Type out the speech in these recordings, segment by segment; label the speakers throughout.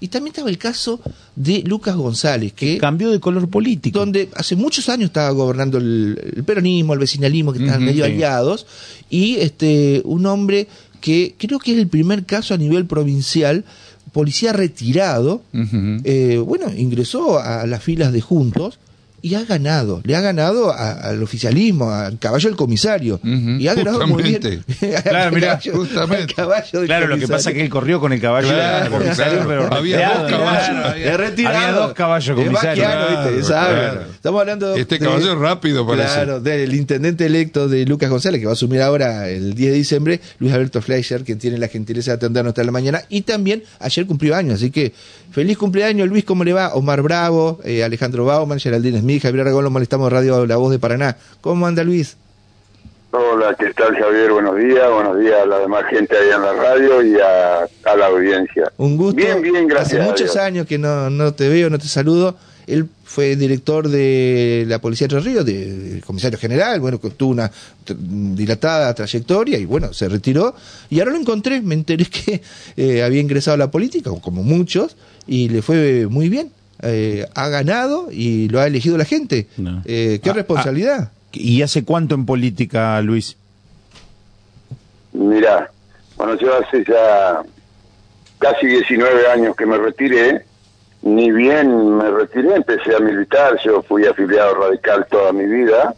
Speaker 1: Y también estaba el caso de Lucas González, que
Speaker 2: cambió de color político.
Speaker 1: Donde hace muchos años estaba gobernando el, peronismo, el vecinalismo, que estaban medio aliados, y este un hombre que creo que es el primer caso a nivel provincial policía retirado, eh, bueno, ingresó a las filas de Juntos y ha ganado, le ha ganado al oficialismo, al caballo del comisario. Y ha ganado muy bien.
Speaker 2: claro, mira, justamente. claro, lo que pasa es que él corrió con el caballo del comisario, pero
Speaker 3: había dos caballos.
Speaker 2: Había, dos caballos comisarios.
Speaker 1: Estamos hablando
Speaker 3: Este caballo es rápido, parece.
Speaker 1: Claro, del intendente electo de Lucas González, que va a asumir ahora el 10 de diciembre, Luis Alberto Fleischer, quien tiene la gentileza de atendernos hasta la mañana. Y también ayer cumplió años, así que feliz cumpleaños, Luis, ¿cómo le va? Omar Bravo, eh, Alejandro Bauman, Geraldine Smith Javier Aragón, lo molestamos Radio La Voz de Paraná. ¿Cómo anda Luis?
Speaker 4: Hola, ¿qué tal Javier? Buenos días, buenos días a la demás gente ahí en la radio y a, la audiencia.
Speaker 1: Un gusto.
Speaker 4: Bien, bien, gracias.
Speaker 1: Hace muchos años que no, no te veo, no te saludo. Él fue director de la Policía de Entre Ríos, del comisario general, bueno, que tuvo una dilatada trayectoria y bueno, se retiró. Y ahora lo encontré, me enteré que eh, había ingresado a la política, como muchos, y le fue muy bien. Eh, ha ganado y lo ha elegido la gente. Eh, ¿Qué ah, responsabilidad?
Speaker 2: Ah, ¿Y hace cuánto en política, Luis?
Speaker 4: Mira, bueno, yo hace ya casi 19 años que me retiré. Ni bien me retiré, empecé a militar. Yo fui afiliado radical toda mi vida.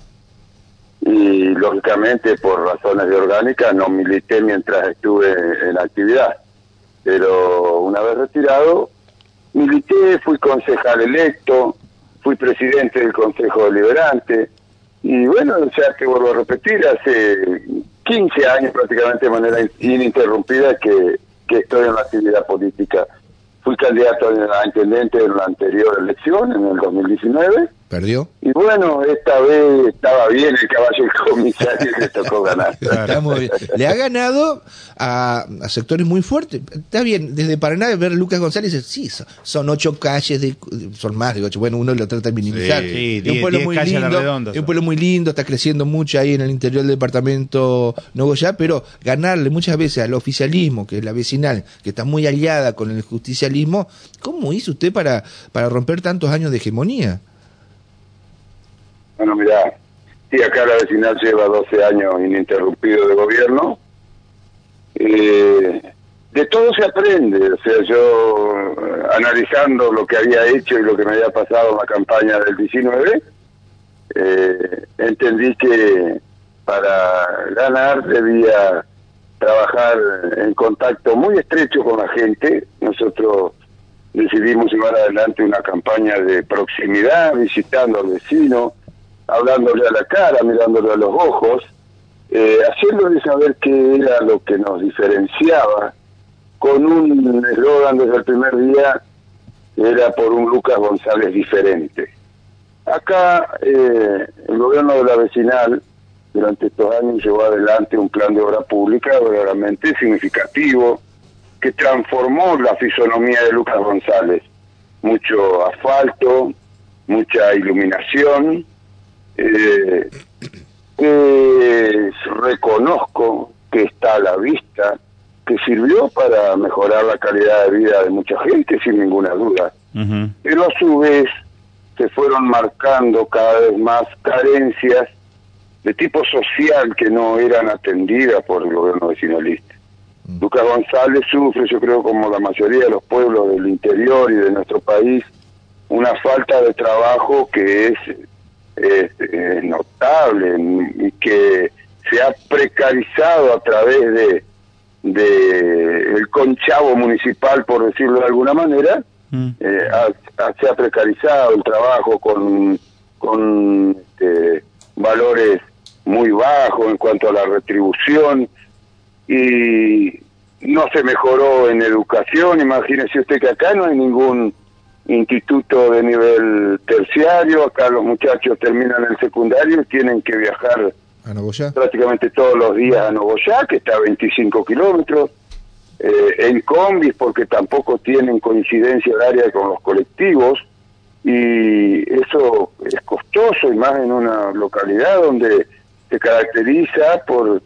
Speaker 4: Y lógicamente, por razones de orgánica, no milité mientras estuve en actividad. Pero una vez retirado, milité, fui concejal electo, fui presidente del Consejo Deliberante, y bueno, sea que vuelvo a repetir, hace 15 años prácticamente de manera ininterrumpida que, que estoy en la actividad política. Fui candidato a intendente en la anterior elección, en el 2019.
Speaker 1: ¿Perdió?
Speaker 4: Y bueno, esta vez estaba bien el caballo del comisario y le tocó ganar.
Speaker 1: Le ha ganado a, sectores muy fuertes. Está bien, desde Paraná ver a Lucas González, sí, son, ocho calles, de, son más de ocho. Bueno, uno lo trata de minimizar.
Speaker 2: Sí, un pueblo muy lindo,
Speaker 1: un pueblo muy lindo, está creciendo mucho ahí en el interior del departamento Nogoyá, pero ganarle muchas veces al oficialismo, que es la vecinal, que está muy aliada con el justicialismo, ¿Cómo hizo usted para, para romper tantos años de hegemonía?
Speaker 4: Bueno, mira, sí, acá la vecinal lleva 12 años ininterrumpido de gobierno. Eh, de todo se aprende, o sea, yo eh, analizando lo que había hecho y lo que me había pasado en la campaña del 19, eh, entendí que para ganar debía trabajar en contacto muy estrecho con la gente. Nosotros decidimos llevar adelante una campaña de proximidad, visitando al vecino, hablándole a la cara, mirándole a los ojos, eh, haciéndole saber qué era lo que nos diferenciaba, con un eslogan desde el primer día, era por un Lucas González diferente. Acá eh, el gobierno de la vecinal durante estos años llevó adelante un plan de obra pública verdaderamente significativo que transformó la fisonomía de Lucas González. Mucho asfalto, mucha iluminación. Eh, reconozco que está a la vista, que sirvió para mejorar la calidad de vida de mucha gente, sin ninguna duda. Pero a su vez se fueron marcando cada vez más carencias de tipo social que no eran atendidas por el gobierno vecinalista. Mm. Lucas González sufre, yo creo, como la mayoría de los pueblos del interior y de nuestro país, una falta de trabajo que es, notable y que se ha precarizado a través de, de el conchavo municipal, por decirlo de alguna manera, mm. eh, se ha precarizado el trabajo con, con este, valores muy bajo en cuanto a la retribución y no se mejoró en educación. Imagínese usted que acá no hay ningún instituto de nivel terciario, acá los muchachos terminan el secundario y tienen que viajar
Speaker 1: ¿A
Speaker 4: prácticamente todos los días a Nogoyá, que está a 25 kilómetros, eh, en combis porque tampoco tienen coincidencia horaria con los colectivos y eso es costoso y más en una localidad donde se caracteriza por,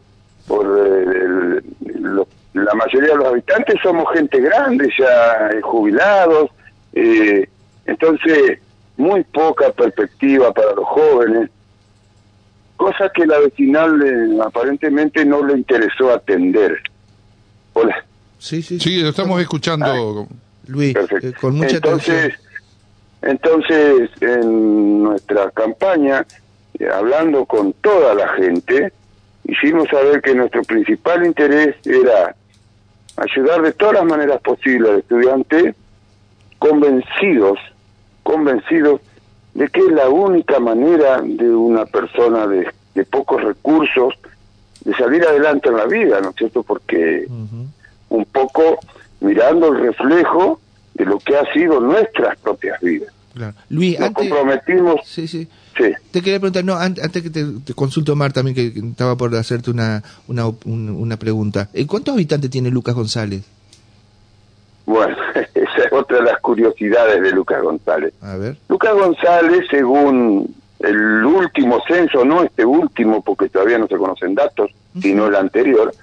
Speaker 4: por eh, los la mayoría de los habitantes somos gente grande, ya eh, jubilados, eh, entonces muy poca perspectiva para los jóvenes, cosa que la vecinal eh, aparentemente no le interesó atender. Hola.
Speaker 3: Sí, sí, sí. lo estamos escuchando, ah,
Speaker 1: Luis, con mucha
Speaker 4: entonces, Entonces, en nuestra campaña, hablando con toda la gente, hicimos saber que nuestro principal interés era ayudar de todas las maneras posibles al estudiante, convencidos, convencidos de que es la única manera de una persona de, pocos recursos de salir adelante en la vida, ¿no es cierto? Porque un poco mirando el reflejo de lo que ha sido nuestras propias vidas.
Speaker 1: Luis,
Speaker 4: Nos comprometimos.
Speaker 1: Sí, sí. Te quería preguntar, no, antes, que te, te, consulto Mar también, que, estaba por hacerte una, una, una pregunta. Eh, ¿Cuántos habitantes tiene Lucas González?
Speaker 4: Bueno, esa es otra de las curiosidades de Lucas González.
Speaker 1: A ver.
Speaker 4: Lucas González, según el último censo, no este último, porque todavía no se conocen datos, sino el anterior,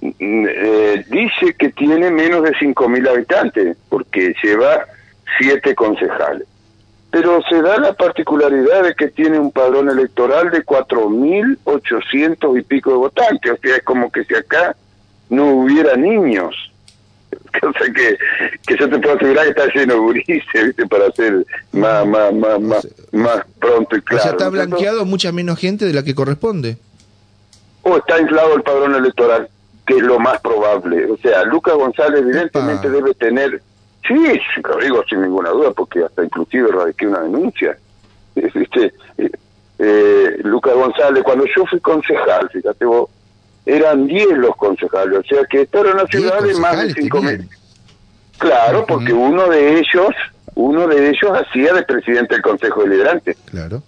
Speaker 4: mm, eh, dice que tiene menos de 5.000 habitantes, porque lleva siete concejales pero se da la particularidad de que tiene un padrón electoral de 4.800 y pico de votantes, o sea, es como que si acá no hubiera niños. Cosa que, que yo te puedo asegurar que está lleno de gurises, ¿viste? Para hacer más, más, más, más, más pronto y claro. O
Speaker 1: sea, está blanqueado mucha menos gente de la que corresponde.
Speaker 4: O está inflado el padrón electoral, que es lo más probable. O sea, Lucas González evidentemente debe tener Sí, lo digo sin ninguna duda, porque hasta inclusive radiqué una denuncia. ¿Viste? Eh, eh, Lucas González, cuando yo fui concejal, fíjate vos, eran 10 los concejales, o sea que esta era una ciudad de más de 5 mil. Claro, porque uno de ellos, uno de ellos hacía de presidente del Consejo Deliberante.
Speaker 1: Claro.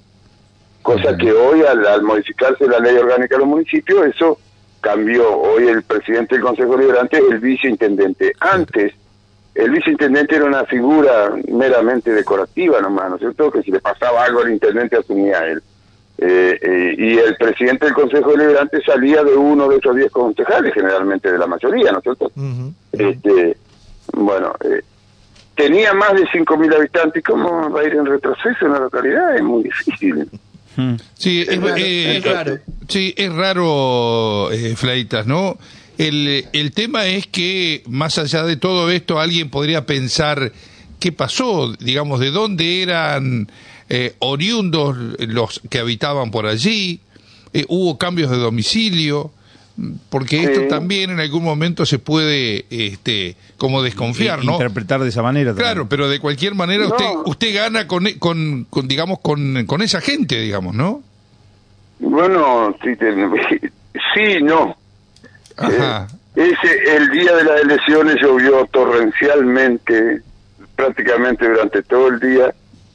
Speaker 4: Cosa que hoy, al, al, modificarse la ley orgánica de los municipios, eso cambió. Hoy el presidente del Consejo Deliberante es el viceintendente. Antes, el viceintendente era una figura meramente decorativa nomás, ¿no es cierto? Que si le pasaba algo al intendente asumía él. Eh, eh, y el presidente del Consejo Deliberante salía de uno de esos diez concejales, generalmente de la mayoría, ¿no es cierto? este, bueno, eh, tenía más de 5.000 habitantes, ¿y cómo va a ir en retroceso en la localidad? Es muy difícil.
Speaker 3: Sí, es, raro. Sí, es raro, Flaitas, ¿no? El, el tema es que, más allá de todo esto, alguien podría pensar qué pasó, digamos, de dónde eran eh, oriundos los que habitaban por allí, eh, hubo cambios de domicilio, porque esto también en algún momento se puede, este, como desconfiar, ¿no?
Speaker 2: Interpretar de esa manera.
Speaker 3: Claro, pero de cualquier manera usted, usted gana con, con, con, digamos, con, con esa gente, digamos, ¿no?
Speaker 4: Bueno, sí, sí no. Eh, ese, el día de las elecciones llovió torrencialmente, prácticamente durante todo el día,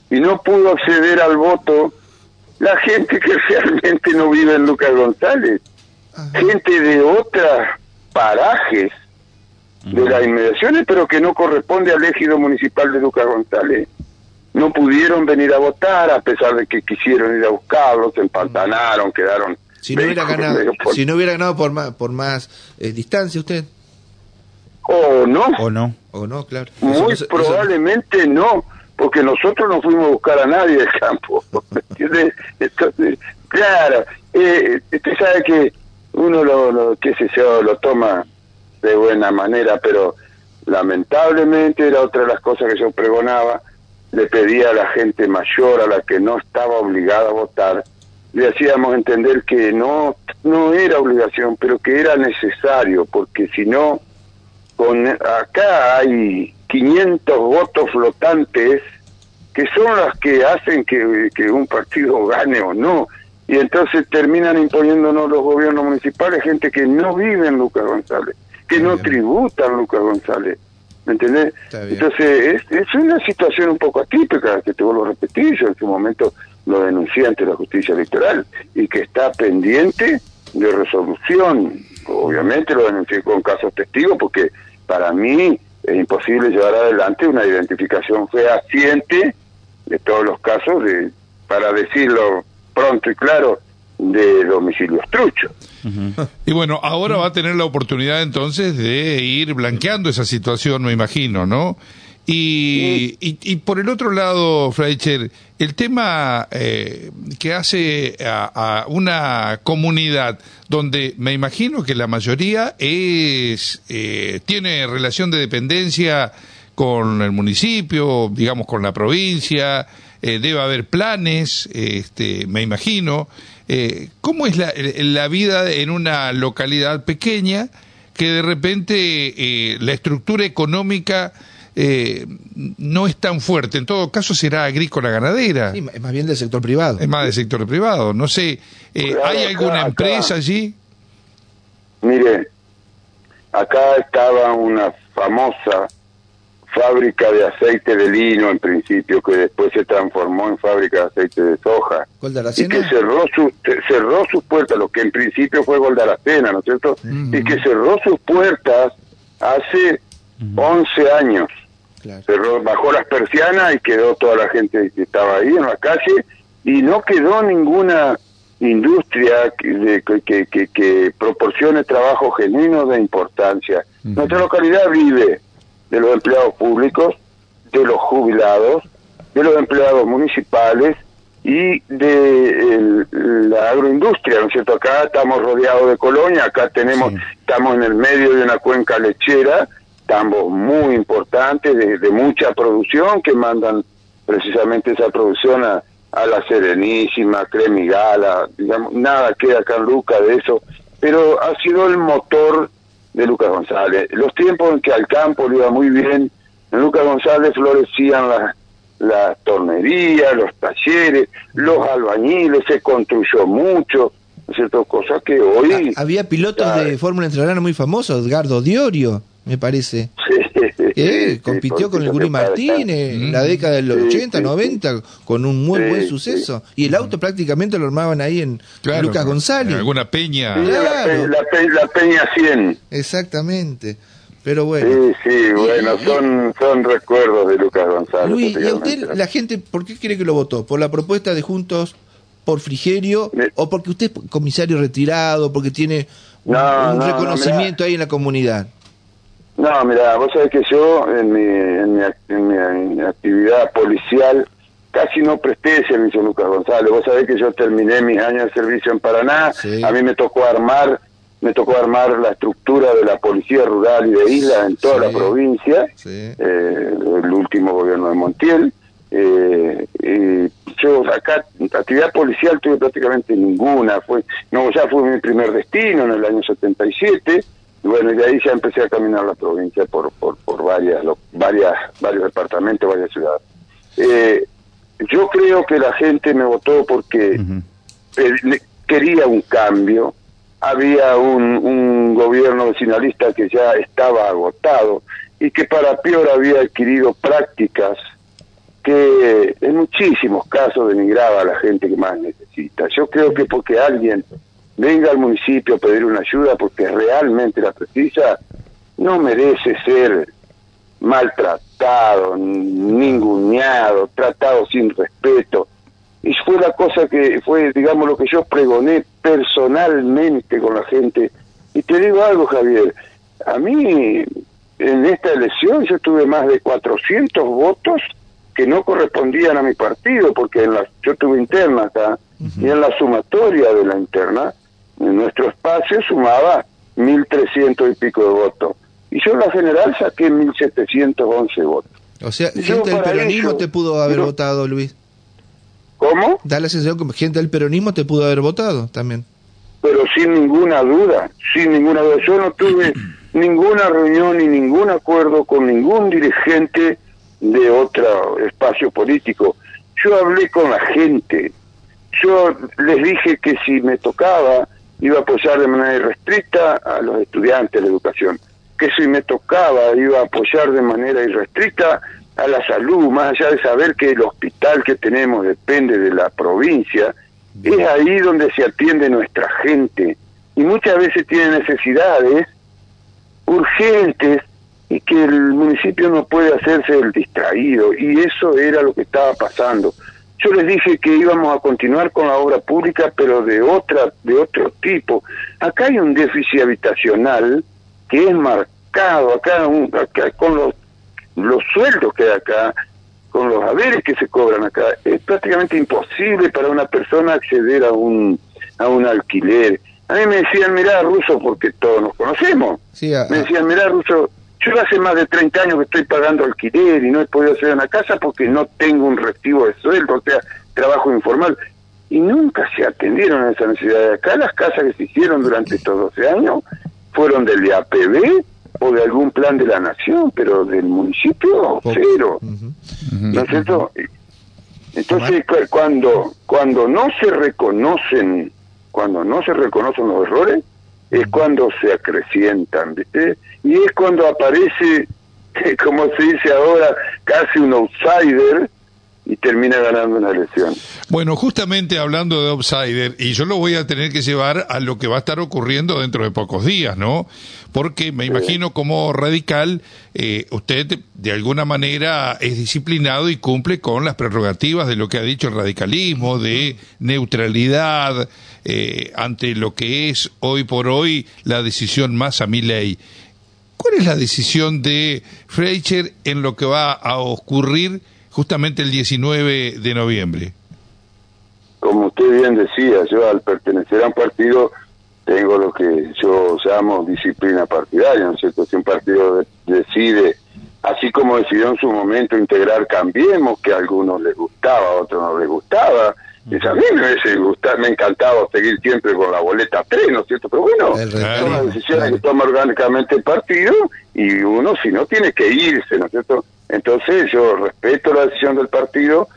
Speaker 4: y no pudo acceder al voto la gente que realmente no vive en Lucas González, gente de otros parajes de las inmediaciones, pero que no corresponde al ejido municipal de Lucas González. No pudieron venir a votar a pesar de que quisieron ir a buscarlos, se empantanaron, quedaron
Speaker 1: si no hubiera ganado, si no hubiera ganado por más, por más eh, distancia usted.
Speaker 4: O no.
Speaker 1: O no. O no, claro.
Speaker 4: Muy probablemente no, porque nosotros no fuimos a buscar a nadie del campo. Entonces, claro, eh, usted sabe que uno lo, lo, qué sé lo toma de buena manera, pero lamentablemente era otra de las cosas que yo pregonaba, le pedía a la gente mayor, a la que no estaba obligada a votar, le hacíamos entender que no, no era obligación, pero que era necesario, porque si no, acá hay 500 votos flotantes que son los que hacen que, que un partido gane o no. Y entonces terminan imponiéndonos los gobiernos municipales gente que no vive en Lucas González, que no tributa en Lucas González. ¿Me entendés? Entonces, es, es, una situación un poco atípica, que te vuelvo a repetir, yo en su momento lo denuncié ante la justicia electoral y que está pendiente de resolución. Obviamente lo denuncié con casos testigos porque para mí es imposible llevar adelante una identificación fehaciente de todos los casos, de, para decirlo pronto y claro, de domicilios truchos.
Speaker 3: Y bueno, ahora va a tener la oportunidad entonces de ir blanqueando esa situación, me imagino, ¿no? Y, y, por el otro lado, Freicher, el tema eh, que hace a, una comunidad donde me imagino que la mayoría es eh, tiene relación de dependencia con el municipio, digamos con la provincia, eh, debe haber planes, este, me imagino. ¿Cómo es la, la vida en una localidad pequeña que de repente la estructura económica eh, no es tan fuerte. En todo caso será agrícola ganadera.
Speaker 1: es más bien del sector privado.
Speaker 3: Es más del sector privado. No sé, eh, ¿hay alguna empresa allí?
Speaker 4: Mire, acá estaba una famosa fábrica de aceite de lino en principio, que después se transformó en fábrica de aceite de soja. Y que cerró, su, cerró sus puertas, lo que en principio fue Goldaracena, ¿no es cierto? Y que cerró sus puertas hace 11 años. Cerró, bajó las persianas y quedó toda la gente que estaba ahí en la calle y no quedó ninguna industria que, que, que, proporcione trabajo genuino de importancia. Nuestra localidad vive de los empleados públicos, de los jubilados, de los empleados municipales y de la agroindustria, ¿no es cierto? Acá estamos rodeados de colonia, acá tenemos, estamos en el medio de una cuenca lechera tambos muy importantes de, mucha producción que mandan precisamente esa producción a, la Serenísima, Cremigala, digamos, nada queda acá en Luca de eso, pero ha sido el motor de Lucas González. Los tiempos en que al campo le iba muy bien, en Lucas González florecían las la tornerías, los talleres, los albañiles, se construyó mucho, ¿no es cierto? Cosas que hoy...
Speaker 1: Había pilotos de Fórmula Entrenadora muy famosos, Edgardo Diorio me parece. Sí, compitió con el Guri Martínez en la década del 80, 90, con un muy buen suceso. Y el auto prácticamente lo armaban ahí en Lucas González. En
Speaker 3: alguna peña.
Speaker 4: La, peña 100.
Speaker 1: Exactamente. Pero bueno.
Speaker 4: Sí, sí, bueno, son, son recuerdos de Lucas González.
Speaker 1: Luis, ¿y a usted la gente por qué cree que lo votó? ¿Por la propuesta de Juntos por Frigerio o porque usted es comisario retirado, porque tiene un, reconocimiento ahí en la comunidad?
Speaker 4: No, mira, vos sabés que yo en mi, en mi, actividad policial casi no presté servicio a Lucas González. Vos sabés que yo terminé mis años de servicio en Paraná, a mí me tocó armar me tocó armar la estructura de la policía rural y de isla en toda la provincia, eh, el último gobierno de Montiel. Eh, y yo acá actividad policial tuve prácticamente ninguna, fue no ya fue mi primer destino en el año 77 y bueno, de ahí ya empecé a caminar la provincia por, por, por varias, varias, varios departamentos, varias ciudades. Eh, yo creo que la gente me votó porque quería un cambio, había un, un gobierno vecinalista que ya estaba agotado y que para peor había adquirido prácticas que en muchísimos casos denigraba a la gente que más necesita. Yo creo que porque alguien venga al municipio a pedir una ayuda porque realmente la precisa, no merece ser maltratado, ninguneado, tratado sin respeto. Y fue la cosa que fue, digamos, lo que yo pregoné personalmente con la gente. Y te digo algo, Javier, a mí en esta elección yo tuve más de 400 votos que no correspondían a mi partido, porque en la, yo tuve interna acá, y en la sumatoria de la interna en nuestro espacio sumaba 1.300 y pico de votos. Y yo en la general saqué 1.711 votos.
Speaker 1: O sea, gente del peronismo te pudo haber votado, Luis.
Speaker 4: ¿Cómo?
Speaker 1: Da la sensación que gente del peronismo te pudo haber votado también.
Speaker 4: Pero sin ninguna duda, sin ninguna duda. Yo no tuve ninguna reunión ni ningún acuerdo con ningún dirigente de otro espacio político. Yo hablé con la gente. Yo les dije que si me tocaba iba a apoyar de manera irrestricta a los estudiantes de educación, que si me tocaba iba a apoyar de manera irrestricta a la salud, más allá de saber que el hospital que tenemos depende de la provincia, es ahí donde se atiende nuestra gente. Y muchas veces tiene necesidades urgentes y que el municipio no puede hacerse el distraído. Y eso era lo que estaba pasando. Yo les dije que íbamos a continuar con la obra pública, pero de otra, de otro tipo. Acá hay un déficit habitacional que es marcado, acá, acá con los, los sueldos que hay acá, con los haberes que se cobran acá, es prácticamente imposible para una persona acceder a un, a un alquiler. A mí me decían, mirá, Ruso, porque todos nos conocemos. me decían, mirá, Ruso, yo hace más de 30 años que estoy pagando alquiler y no he podido hacer una casa porque no tengo un recibo de sueldo, o sea, trabajo informal. Y nunca se atendieron a esa necesidad. Acá las casas que se hicieron durante estos 12 años fueron del APB o de algún plan de la nación, pero del municipio cero. ¿No es cierto? Entonces, cuando, cuando no se reconocen, cuando no se reconocen los errores, es cuando se acrecientan, ¿viste? Y es cuando aparece, como se dice ahora, casi un outsider y termina ganando una elección.
Speaker 3: Bueno, justamente hablando de outsider, y yo lo voy a tener que llevar a lo que va a estar ocurriendo dentro de pocos días, ¿no? Porque me imagino como radical, eh, usted de alguna manera es disciplinado y cumple con las prerrogativas de lo que ha dicho el radicalismo, de neutralidad eh, ante lo que es hoy por hoy la decisión más a mi ley. ¿Cuál es la decisión de Freicher en lo que va a ocurrir justamente el 19 de noviembre?
Speaker 4: Como usted bien decía, yo al pertenecer a un partido tengo lo que yo llamo disciplina partidaria, ¿no es cierto? Si un partido decide, así como decidió en su momento integrar Cambiemos, que a algunos les gustaba, a otros no les gustaba, a mí me, gusta, me encantaba seguir siempre con la boleta 3, ¿no es cierto? Pero bueno, son las decisiones que toma orgánicamente el partido y uno si no tiene que irse, ¿no es cierto? Entonces yo respeto la decisión del partido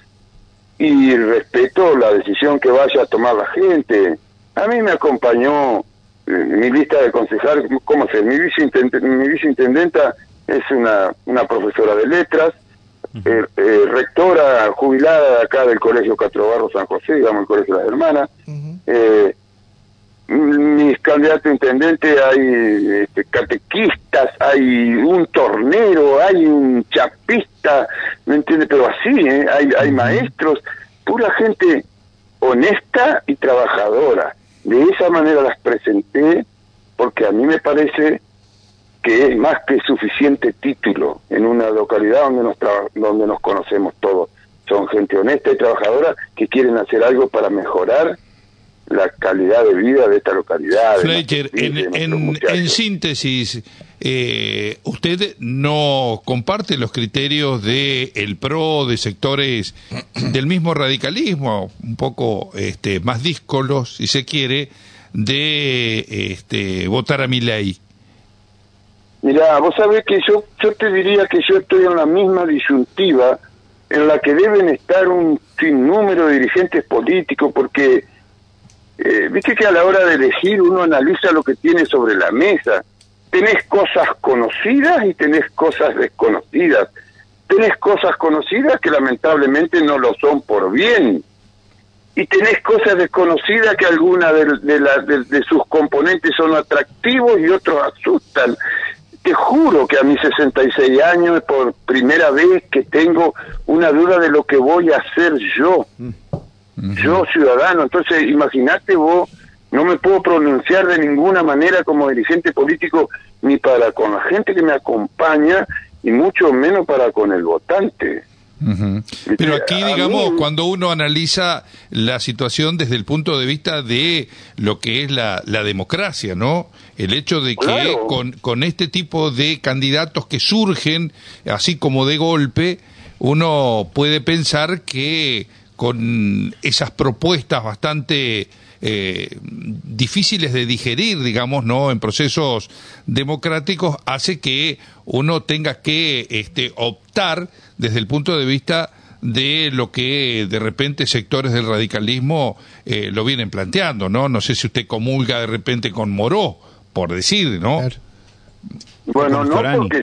Speaker 4: y respeto la decisión que vaya a tomar la gente. A mí me acompañó eh, mi lista de concejales, ¿cómo se? Mi viceintendenta, mi viceintendenta es una, una profesora de letras, eh, eh, rectora jubilada acá del Colegio Castro Barro San José, digamos el Colegio de las Hermanas. eh, mis candidatos a intendente hay este, catequistas, hay un tornero, hay un chapista, ¿me entiende? Pero así, ¿eh? hay, hay maestros, pura gente honesta y trabajadora. De esa manera las presenté porque a mí me parece que es más que suficiente título en una localidad donde nos, donde nos conocemos todos. Son gente honesta y trabajadora que quieren hacer algo para mejorar la calidad de vida de esta localidad.
Speaker 3: Fletcher, en, en, síntesis, eh, ¿usted no comparte los criterios de el PRO, de sectores del mismo radicalismo, un poco este, más díscolos, si se quiere, de este, votar a mi ley?
Speaker 4: Mira, vos sabés que yo, yo te diría que yo estoy en la misma disyuntiva en la que deben estar un sinnúmero de dirigentes políticos, porque eh, viste que a la hora de elegir uno analiza lo que tiene sobre la mesa. Tenés cosas conocidas y tenés cosas desconocidas. Tenés cosas conocidas que lamentablemente no lo son por bien. Y tenés cosas desconocidas que algunas de sus componentes son atractivos y otros asustan. Te juro que a mis 66 años, por primera vez que tengo una duda de lo que voy a hacer yo. Yo ciudadano. Entonces, imagínate vos, no me puedo pronunciar de ninguna manera como dirigente político ni para con la gente que me acompaña y mucho menos para con el votante.
Speaker 3: Pero aquí, digamos, cuando uno analiza la situación desde el punto de vista de lo que es la, la democracia, ¿no? El hecho de que con, con este tipo de candidatos que surgen, así como de golpe, uno puede pensar que con esas propuestas bastante eh, difíciles de digerir, digamos, ¿no? En procesos democráticos, hace que uno tenga que este, optar desde el punto de vista de lo que de repente sectores del radicalismo eh, lo vienen planteando, ¿no? No sé si usted comulga de repente con Moró, por decir, ¿no?
Speaker 4: Bueno, no porque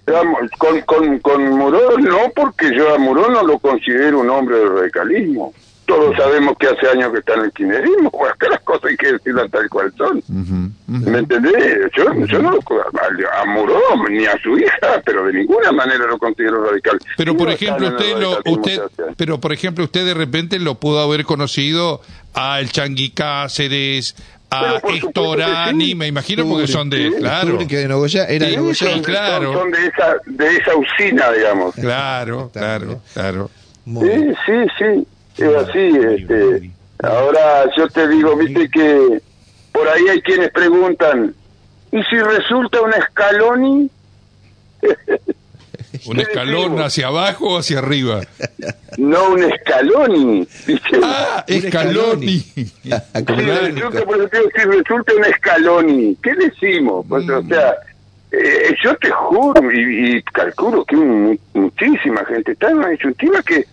Speaker 4: con, con, con Moró, no porque yo a Moró no lo considero un hombre del radicalismo todos sabemos que hace años que está en el kirchnerismo, pues acá las cosas hay que decirlas tal cual son. ¿Me entendés? Yo, yo no lo a Muró ni a su hija, pero de ninguna manera lo considero radical.
Speaker 3: Pero por ejemplo, usted lo, usted, pero por ejemplo, usted de repente lo pudo haber conocido al Changui Cáceres, a Estorani, me imagino porque son de, claro.
Speaker 1: que de Nogoya, era de Nogoya.
Speaker 4: claro. Son, de esa, de esa usina, digamos.
Speaker 3: Claro, claro, claro.
Speaker 4: Sí, sí, sí, es así. Este, ahora yo te digo, viste que por ahí hay quienes preguntan, ¿y si resulta un Scaloni?
Speaker 3: ¿Un escalón hacia abajo o hacia arriba?
Speaker 4: No, un escaloni.
Speaker 3: Ah, escaloni.
Speaker 4: si, resulta, si resulta un escaloni, ¿qué decimos? Pues, O mm. sea, eh, yo te juro y, calculo que muchísima gente está en una disyuntiva que,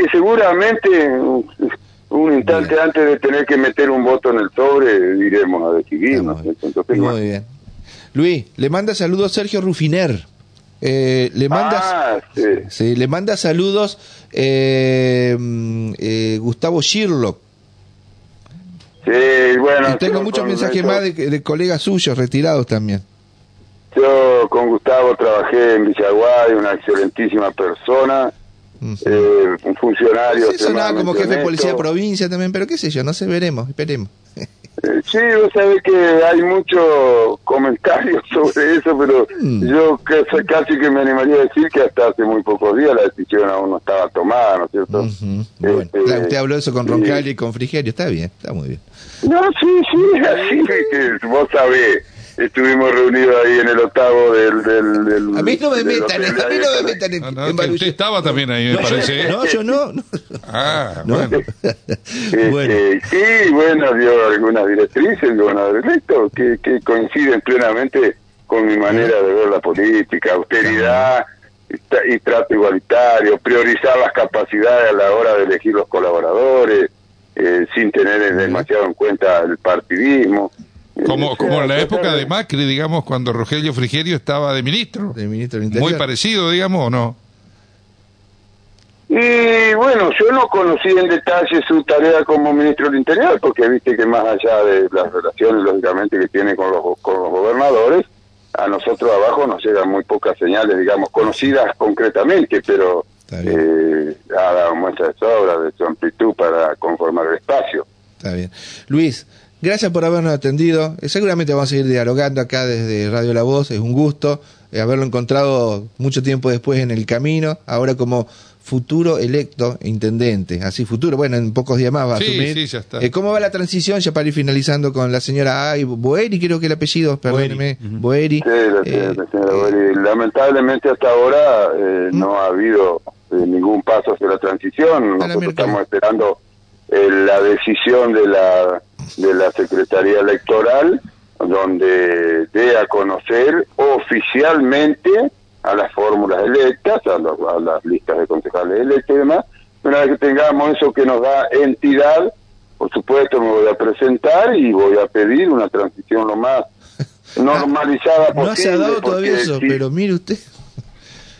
Speaker 4: que seguramente un instante antes de tener que meter un voto en el sobre diremos a decidir.
Speaker 1: Muy bien. Luis, le manda saludos a Sergio Rufiner. Eh, le mandas
Speaker 4: ah,
Speaker 1: sí. le manda saludos eh, eh, Gustavo Shirlock
Speaker 4: sí bueno
Speaker 1: y tengo muchos mensajes más de, colegas suyos retirados también
Speaker 4: yo con Gustavo trabajé en Villaguay una excelentísima persona un funcionario
Speaker 1: sí, sonaba como jefe de policía de provincia también pero qué sé yo no sé veremos esperemos
Speaker 4: Sí, vos sabés que hay muchos comentarios sobre eso, pero mm. yo casi que me animaría a decir que hasta hace muy pocos días la decisión aún no estaba tomada, ¿no es cierto?
Speaker 1: Este, usted habló eso con Roncalli y con Frigerio, está bien, está muy bien.
Speaker 4: No, sí, sí, así que vos sabés estuvimos reunidos ahí en el octavo del... del, del
Speaker 1: a mí no me metan, a mí no me metan en,
Speaker 3: no, no, Usted estaba también ahí, me parece.
Speaker 1: no, yo no.
Speaker 3: Ah, bueno.
Speaker 4: Este, bueno. Sí, bueno, dio algunas directrices, bueno, que, que coinciden plenamente con mi manera de ver la política, austeridad y, trato igualitario, priorizar las capacidades a la hora de elegir los colaboradores, eh, sin tener demasiado en cuenta el partidismo.
Speaker 3: Como, como en la época de Macri, digamos, cuando Rogelio Frigerio estaba de ministro.
Speaker 1: De ministro
Speaker 3: Muy parecido, digamos, ¿o no?
Speaker 4: Y bueno, yo no conocí en detalle su tarea como ministro del Interior, porque viste que más allá de las relaciones, lógicamente, que tiene con los, con los gobernadores, a nosotros abajo nos llegan muy pocas señales, digamos, conocidas concretamente, pero eh, ha dado muestra de sobra de su amplitud para conformar el espacio.
Speaker 1: Está bien. Luis, Gracias por habernos atendido. Eh, seguramente vamos a seguir dialogando acá desde Radio La Voz. Es un gusto eh, haberlo encontrado mucho tiempo después en el camino. Ahora como futuro electo intendente. Así futuro, bueno, en pocos días más va a asumir.
Speaker 3: Sí, ya está.
Speaker 1: Eh, ¿Cómo va la transición? Ya para ir finalizando con la señora Ay, Boeri, creo que el apellido, perdóneme. Boeri.
Speaker 4: Sí, la, señora Boeri. Lamentablemente hasta ahora ¿Mm? no ha habido ningún paso hacia la transición. Nosotros estamos esperando la decisión de la de la Secretaría Electoral, donde dé a conocer oficialmente a las fórmulas electas, a, las listas de concejales electos y demás. Una vez que tengamos eso que nos da entidad, por supuesto me voy a presentar y voy a pedir una transición lo más normalizada posible.
Speaker 1: No se ha dado todavía eso, pero mire usted.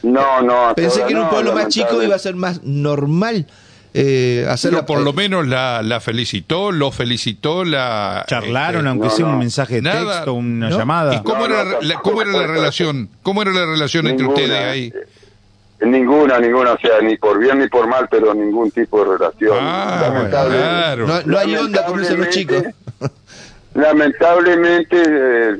Speaker 4: No, no.
Speaker 1: Pensé que en un pueblo más chico iba a ser más normal eh, hacerlo.
Speaker 3: por lo menos la, la, felicitó, lo felicitó, la
Speaker 2: charlaron, este, aunque sea un mensaje de texto, una llamada.
Speaker 3: ¿Y cómo era, la, cómo era la relación? ¿Cómo era la relación entre ustedes ahí?
Speaker 4: Eh, ninguna, ninguna, o sea, ni por bien ni por mal, pero ningún tipo de relación.
Speaker 3: Ah, claro.
Speaker 1: no, hay onda como dicen los chicos.
Speaker 4: lamentablemente, eh,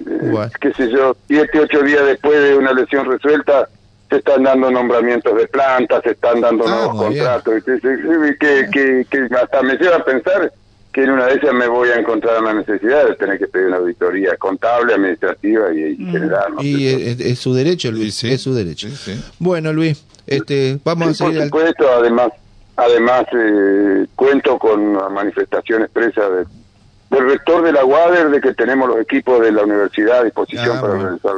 Speaker 4: qué sé yo, siete, ocho días después de una lesión resuelta, se están dando nombramientos de plantas, se están dando ah, nuevos contratos, que, que, que, hasta me lleva a pensar que en una de ellas me voy a encontrar la necesidad de tener que pedir una auditoría contable, administrativa y, mm. general.
Speaker 1: Y es, su derecho, Luis, es su derecho. Bueno, Luis, este, vamos a seguir.
Speaker 4: Por supuesto, además, además eh, cuento con la manifestación expresa de del rector de la UADER de que tenemos los equipos de la universidad a disposición ah, para realizar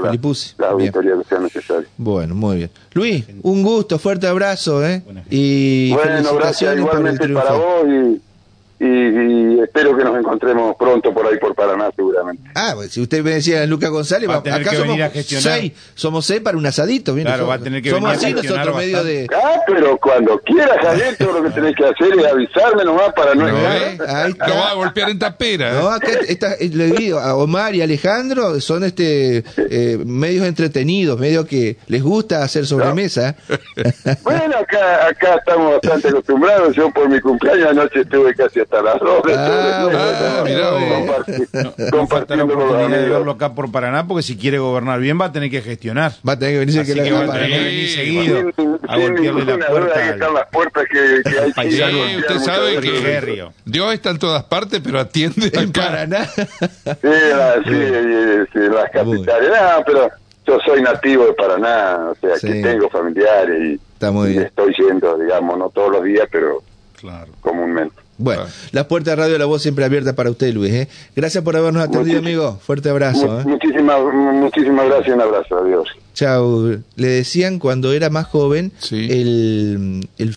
Speaker 4: la, auditoría que sea necesaria.
Speaker 1: Bueno, muy bien. Luis, un gusto, fuerte abrazo, ¿eh? Y
Speaker 4: bueno, gracias igualmente para vos y, y, espero que nos encontremos pronto por ahí por Paraná seguramente.
Speaker 1: Ah, pues, si usted me decía Lucas González,
Speaker 2: va a tener
Speaker 1: acá
Speaker 2: que
Speaker 1: somos
Speaker 2: venir a gestionar.
Speaker 1: seis, somos seis para un asadito.
Speaker 2: Claro,
Speaker 1: somos,
Speaker 2: va a tener que
Speaker 1: somos
Speaker 2: venir a
Speaker 1: así
Speaker 2: gestionar
Speaker 1: nosotros medio de
Speaker 4: Ah, pero cuando quieras, Javier, todo lo que tenés que hacer es avisarme nomás para no...
Speaker 3: No,
Speaker 1: ¿eh? Ahí está.
Speaker 3: Lo va a golpear en tapera.
Speaker 1: No, acá está, eh, le digo, a Omar y Alejandro son este eh, medios entretenidos, medios que les gusta hacer sobremesa.
Speaker 4: Bueno, acá, acá estamos bastante acostumbrados. Yo por mi cumpleaños anoche estuve casi hasta las dos.
Speaker 1: Ah,
Speaker 3: ah,
Speaker 2: No,
Speaker 4: con los
Speaker 2: verlo acá por Paraná, porque si quiere gobernar bien va a tener que gestionar.
Speaker 1: Va a tener que venirse
Speaker 2: Así
Speaker 1: que
Speaker 2: que
Speaker 1: la
Speaker 2: va a tener que venir
Speaker 3: Sí,
Speaker 2: seguido
Speaker 4: Sin,
Speaker 2: a
Speaker 4: sin
Speaker 2: golpearle la
Speaker 4: ninguna duda,
Speaker 2: puerta
Speaker 4: ahí
Speaker 2: al-
Speaker 4: están las puertas que, que hay
Speaker 3: Sí, usted sabe. Dios está en todas partes, pero atiende
Speaker 1: en
Speaker 3: acá.
Speaker 1: Paraná.
Speaker 4: Sí, la- sí, sí, las capitales. No, pero yo soy nativo de Paraná, o sea,
Speaker 1: Sí.
Speaker 4: que tengo familiares y,
Speaker 1: Está muy
Speaker 4: y
Speaker 1: bien.
Speaker 4: estoy yendo, digamos, no todos los días, pero
Speaker 3: Claro.
Speaker 4: comúnmente.
Speaker 1: Bueno,
Speaker 3: Ah.
Speaker 1: las puertas de Radio La Voz siempre abiertas para usted, Luis. ¿eh? Gracias por habernos atendido,
Speaker 4: Muchis-
Speaker 1: amigo. Fuerte abrazo. ¿eh?
Speaker 4: Muchísimas, muchísimas gracias un abrazo, adiós.
Speaker 1: Chau. Le decían cuando era más joven
Speaker 3: Sí.
Speaker 1: el, el